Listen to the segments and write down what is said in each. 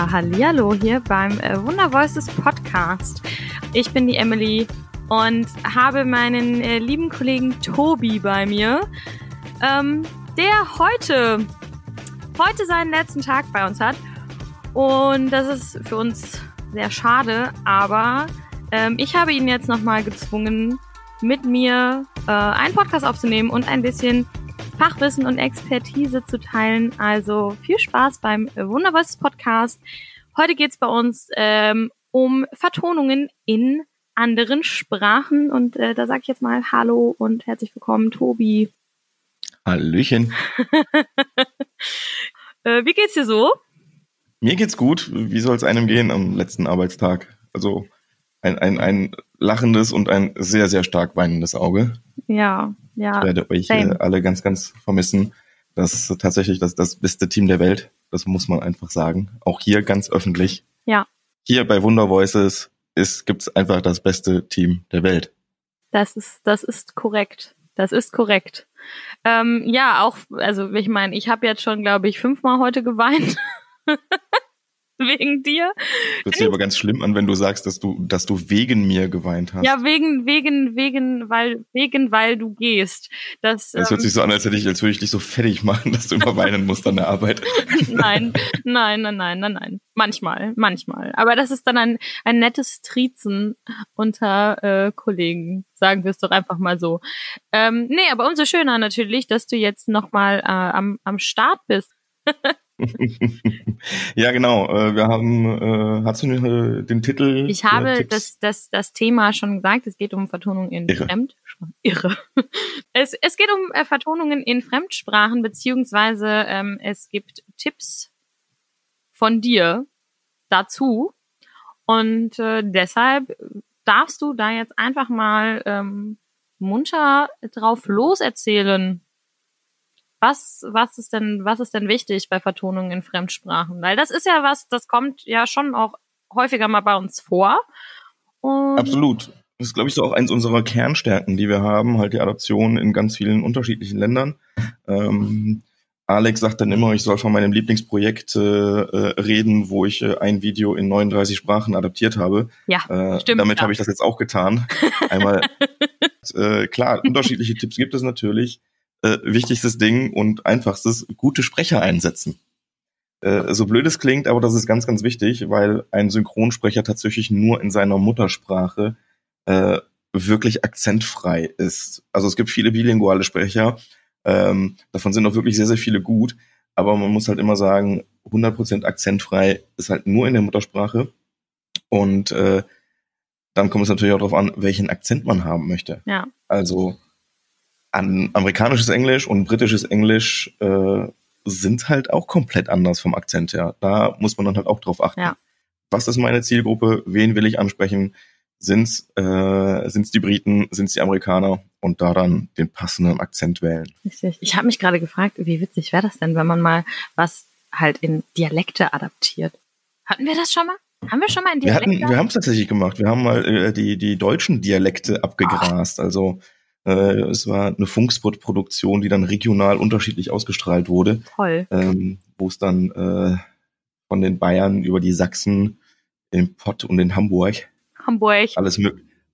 Ja, hallihallo hier beim äh, Wunder Voices Podcast. Ich bin die Emily und habe meinen äh, lieben Kollegen Tobi bei mir, ähm, der heute, heute seinen letzten Tag bei uns hat. Und das ist für uns sehr schade, aber ähm, ich habe ihn jetzt nochmal gezwungen, mit mir äh, einen Podcast aufzunehmen und ein bisschen Fachwissen und Expertise zu teilen. Also viel Spaß beim Wundervoice Podcast. Heute geht's bei uns ähm, um Vertonungen in anderen Sprachen und äh, da sage ich jetzt mal Hallo und herzlich willkommen, Tobi. Hallöchen. äh, wie geht's dir so? Mir geht's gut. Wie soll es einem gehen am letzten Arbeitstag? Also ein, ein, ein lachendes und ein sehr, sehr stark weinendes Auge. Ja, ja. Ich werde euch äh, alle ganz, ganz vermissen. Das ist tatsächlich das, das beste Team der Welt. Das muss man einfach sagen. Auch hier ganz öffentlich. Ja. Hier bei Wunder Voices ist, gibt's einfach das beste Team der Welt. Das ist, das ist korrekt. Das ist korrekt. Ähm, ja, auch, also ich meine, ich habe jetzt schon, glaube ich, fünfmal heute geweint. wegen dir. Das hört sich aber ganz schlimm an, wenn du sagst, dass du, dass du wegen mir geweint hast. Ja, wegen, wegen, wegen, weil, wegen, weil du gehst. Das, das hört ähm, sich so an, als hätte ich, als würde ich dich so fertig machen, dass du immer weinen musst an der Arbeit. nein, nein, nein, nein, nein, nein. Manchmal, manchmal. Aber das ist dann ein, ein nettes Trizen unter äh, Kollegen. Sagen wir es doch einfach mal so. Ähm, nee, aber umso schöner natürlich, dass du jetzt nochmal äh, am, am Start bist. ja, genau. Äh, wir haben, äh, hast du äh, den Titel? Ich habe das, das, das Thema schon gesagt. Es geht um Vertonungen in Irre. Fremdsprachen. Irre. Es, es geht um äh, Vertonungen in Fremdsprachen, beziehungsweise ähm, es gibt Tipps von dir dazu. Und äh, deshalb darfst du da jetzt einfach mal ähm, munter drauf loserzählen. Was, was ist denn, was ist denn wichtig bei Vertonungen in Fremdsprachen? Weil das ist ja was, das kommt ja schon auch häufiger mal bei uns vor. Und Absolut. Das ist, glaube ich, so auch eins unserer Kernstärken, die wir haben, halt die Adoption in ganz vielen unterschiedlichen Ländern. Ähm, Alex sagt dann immer, ich soll von meinem Lieblingsprojekt äh, äh reden, wo ich äh, ein Video in 39 Sprachen adaptiert habe. Ja, äh, stimmt. Damit ja. habe ich das jetzt auch getan. Einmal, äh, klar, unterschiedliche Tipps gibt es natürlich äh, wichtigstes Ding und einfachstes, gute Sprecher einsetzen. Äh, so blöd es klingt, aber das ist ganz, ganz wichtig, weil ein Synchronsprecher tatsächlich nur in seiner Muttersprache äh, wirklich akzentfrei ist. Also es gibt viele bilinguale Sprecher, ähm, davon sind auch wirklich sehr, sehr viele gut, aber man muss halt immer sagen, 100% akzentfrei ist halt nur in der Muttersprache und äh, dann kommt es natürlich auch darauf an, welchen Akzent man haben möchte. Ja. Also an amerikanisches Englisch und britisches Englisch äh, sind halt auch komplett anders vom Akzent her. Da muss man dann halt auch drauf achten. Ja. Was ist meine Zielgruppe? Wen will ich ansprechen? Sind's äh, sind's die Briten? Sind's die Amerikaner? Und da dann den passenden Akzent wählen. Richtig. Ich habe mich gerade gefragt, wie witzig wäre das denn, wenn man mal was halt in Dialekte adaptiert? Hatten wir das schon mal? Haben wir schon mal in Dialekte? Wir, wir haben es tatsächlich gemacht. Wir haben mal äh, die, die deutschen Dialekte abgegrast. Oh. Also äh, es war eine Funkspot-Produktion, die dann regional unterschiedlich ausgestrahlt wurde. Toll. Ähm, Wo es dann äh, von den Bayern über die Sachsen, in Pott und in Hamburg. Hamburg. Alles,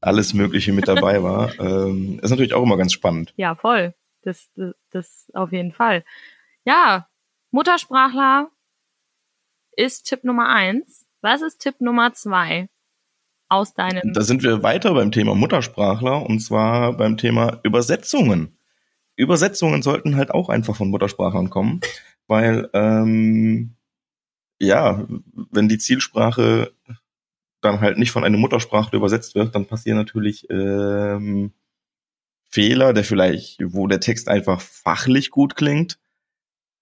alles Mögliche mit dabei war. ähm, ist natürlich auch immer ganz spannend. Ja, voll. Das, das, das auf jeden Fall. Ja, Muttersprachler ist Tipp Nummer eins. Was ist Tipp Nummer zwei? Aus deinem. Da sind wir weiter beim Thema Muttersprachler und zwar beim Thema Übersetzungen. Übersetzungen sollten halt auch einfach von Muttersprachlern kommen, weil ähm, ja, wenn die Zielsprache dann halt nicht von einer Muttersprache übersetzt wird, dann passieren natürlich ähm, Fehler, der vielleicht, wo der Text einfach fachlich gut klingt,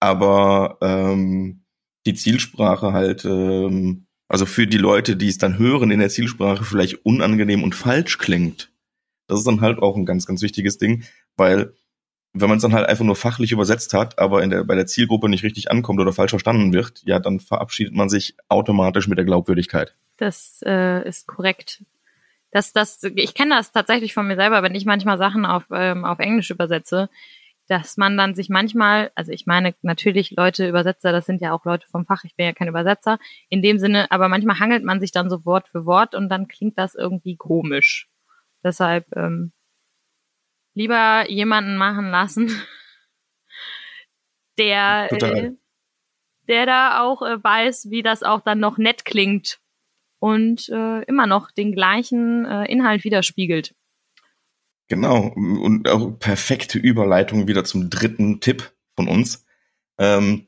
aber ähm, die Zielsprache halt ähm, also für die Leute, die es dann hören in der Zielsprache, vielleicht unangenehm und falsch klingt. Das ist dann halt auch ein ganz, ganz wichtiges Ding, weil wenn man es dann halt einfach nur fachlich übersetzt hat, aber in der, bei der Zielgruppe nicht richtig ankommt oder falsch verstanden wird, ja, dann verabschiedet man sich automatisch mit der Glaubwürdigkeit. Das äh, ist korrekt. Das, das, ich kenne das tatsächlich von mir selber, wenn ich manchmal Sachen auf, ähm, auf Englisch übersetze, dass man dann sich manchmal, also ich meine natürlich Leute, Übersetzer, das sind ja auch Leute vom Fach, ich bin ja kein Übersetzer in dem Sinne, aber manchmal hangelt man sich dann so Wort für Wort und dann klingt das irgendwie komisch. Deshalb ähm, lieber jemanden machen lassen, der, äh, der da auch äh, weiß, wie das auch dann noch nett klingt und äh, immer noch den gleichen äh, Inhalt widerspiegelt. Genau, und auch perfekte Überleitung wieder zum dritten Tipp von uns. Ähm,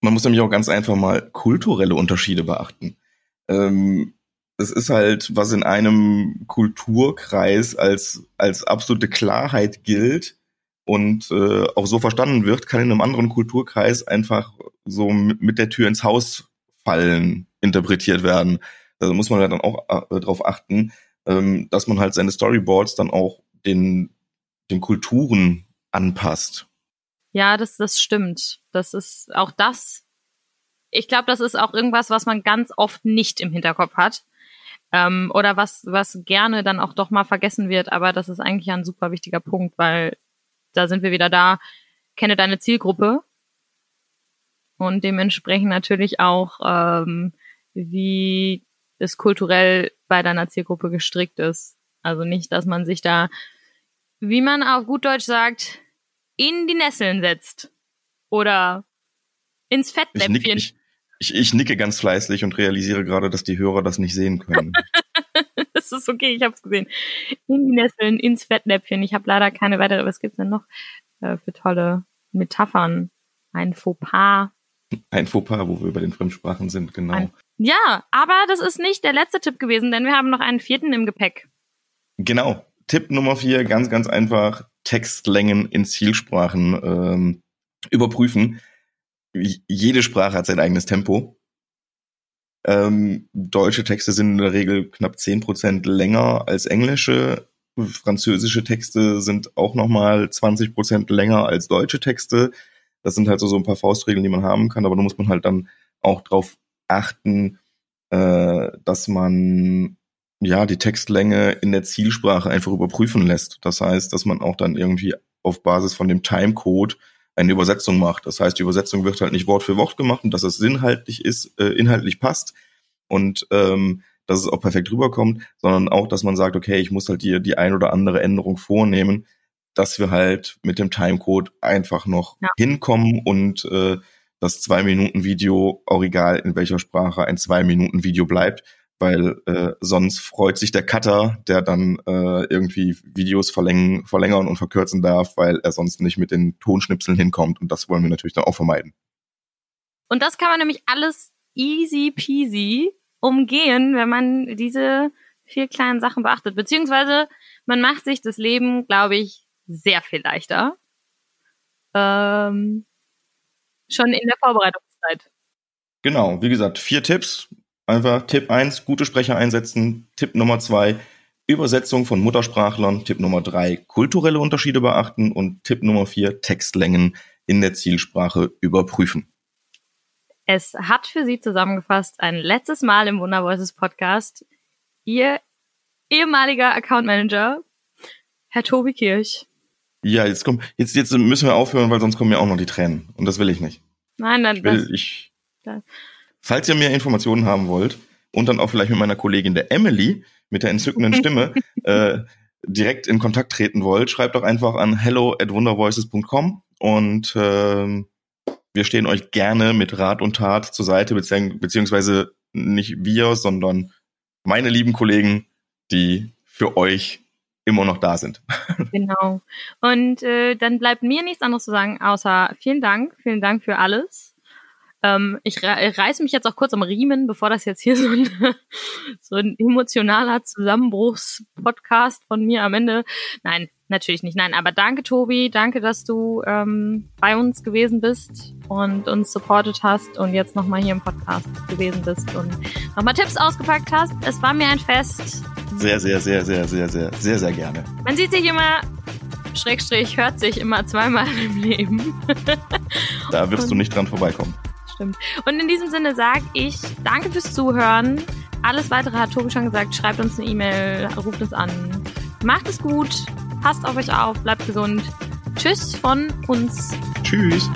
man muss nämlich auch ganz einfach mal kulturelle Unterschiede beachten. Ähm, es ist halt, was in einem Kulturkreis als, als absolute Klarheit gilt und äh, auch so verstanden wird, kann in einem anderen Kulturkreis einfach so mit, der Tür ins Haus fallen interpretiert werden. Also muss man halt dann auch äh, darauf achten, ähm, dass man halt seine Storyboards dann auch den, den Kulturen anpasst. Ja, das, das stimmt. Das ist auch das. Ich glaube, das ist auch irgendwas, was man ganz oft nicht im Hinterkopf hat. Ähm, oder was, was gerne dann auch doch mal vergessen wird. Aber das ist eigentlich ein super wichtiger Punkt, weil da sind wir wieder da. Kenne deine Zielgruppe. Und dementsprechend natürlich auch, ähm, wie es kulturell bei deiner Zielgruppe gestrickt ist. Also nicht, dass man sich da, wie man auf gut Deutsch sagt, in die Nesseln setzt. Oder ins Fettnäpfchen. Ich, nick, ich, ich, ich nicke ganz fleißig und realisiere gerade, dass die Hörer das nicht sehen können. das ist okay, ich habe es gesehen. In die Nesseln, ins Fettnäpfchen. Ich habe leider keine weitere. Was gibt's denn noch äh, für tolle Metaphern? Ein Fauxpas. Ein Fauxpas, wo wir bei den Fremdsprachen sind, genau. Ein, ja, aber das ist nicht der letzte Tipp gewesen, denn wir haben noch einen vierten im Gepäck. Genau. Tipp Nummer vier, ganz, ganz einfach, Textlängen in Zielsprachen ähm, überprüfen. Jede Sprache hat sein eigenes Tempo. Ähm, deutsche Texte sind in der Regel knapp zehn Prozent länger als englische. Französische Texte sind auch nochmal 20 Prozent länger als deutsche Texte. Das sind halt so, so ein paar Faustregeln, die man haben kann, aber da muss man halt dann auch drauf achten, äh, dass man ja, die Textlänge in der Zielsprache einfach überprüfen lässt. Das heißt, dass man auch dann irgendwie auf Basis von dem Timecode eine Übersetzung macht. Das heißt, die Übersetzung wird halt nicht Wort für Wort gemacht und dass es inhaltlich ist, äh, inhaltlich passt und ähm, dass es auch perfekt rüberkommt, sondern auch, dass man sagt, okay, ich muss halt die, die ein oder andere Änderung vornehmen, dass wir halt mit dem Timecode einfach noch ja. hinkommen und äh, das zwei Minuten Video, auch egal in welcher Sprache, ein zwei Minuten Video bleibt weil äh, sonst freut sich der Cutter, der dann äh, irgendwie Videos verlängern, verlängern und verkürzen darf, weil er sonst nicht mit den Tonschnipseln hinkommt und das wollen wir natürlich dann auch vermeiden. Und das kann man nämlich alles easy peasy umgehen, wenn man diese vier kleinen Sachen beachtet. Beziehungsweise man macht sich das Leben, glaube ich, sehr viel leichter. Ähm, schon in der Vorbereitungszeit. Genau, wie gesagt, vier Tipps. Einfach Tipp 1, gute Sprecher einsetzen. Tipp Nummer 2, Übersetzung von Muttersprachlern. Tipp Nummer 3, kulturelle Unterschiede beachten. Und Tipp Nummer 4, Textlängen in der Zielsprache überprüfen. Es hat für Sie zusammengefasst ein letztes Mal im Wunder Voices Podcast Ihr ehemaliger Account Manager, Herr Tobi Kirch. Ja, jetzt kommt, jetzt, jetzt müssen wir aufhören, weil sonst kommen ja auch noch die Tränen. Und das will ich nicht. Nein, dann. Ich will, ich, Falls ihr mehr Informationen haben wollt und dann auch vielleicht mit meiner Kollegin der Emily mit der entzückenden Stimme äh, direkt in Kontakt treten wollt, schreibt doch einfach an hello at wondervoices.com und äh, wir stehen euch gerne mit Rat und Tat zur Seite, beziehungsweise nicht wir, sondern meine lieben Kollegen, die für euch immer noch da sind. Genau. Und äh, dann bleibt mir nichts anderes zu sagen, außer vielen Dank, vielen Dank für alles. Ähm, ich reiße mich jetzt auch kurz am Riemen, bevor das jetzt hier so ein, so ein emotionaler Zusammenbruchspodcast von mir am Ende. Nein, natürlich nicht. Nein, aber danke, Tobi. Danke, dass du ähm, bei uns gewesen bist und uns supportet hast und jetzt nochmal hier im Podcast gewesen bist und nochmal Tipps ausgepackt hast. Es war mir ein Fest. Sehr, sehr, sehr, sehr, sehr, sehr, sehr, sehr gerne. Man sieht sich immer Schrägstrich hört sich immer zweimal im Leben. da wirst du nicht dran vorbeikommen stimmt. Und in diesem Sinne sage ich danke fürs Zuhören. Alles weitere hat Tobi schon gesagt. Schreibt uns eine E-Mail, ruft uns an. Macht es gut, passt auf euch auf, bleibt gesund. Tschüss von uns. Tschüss.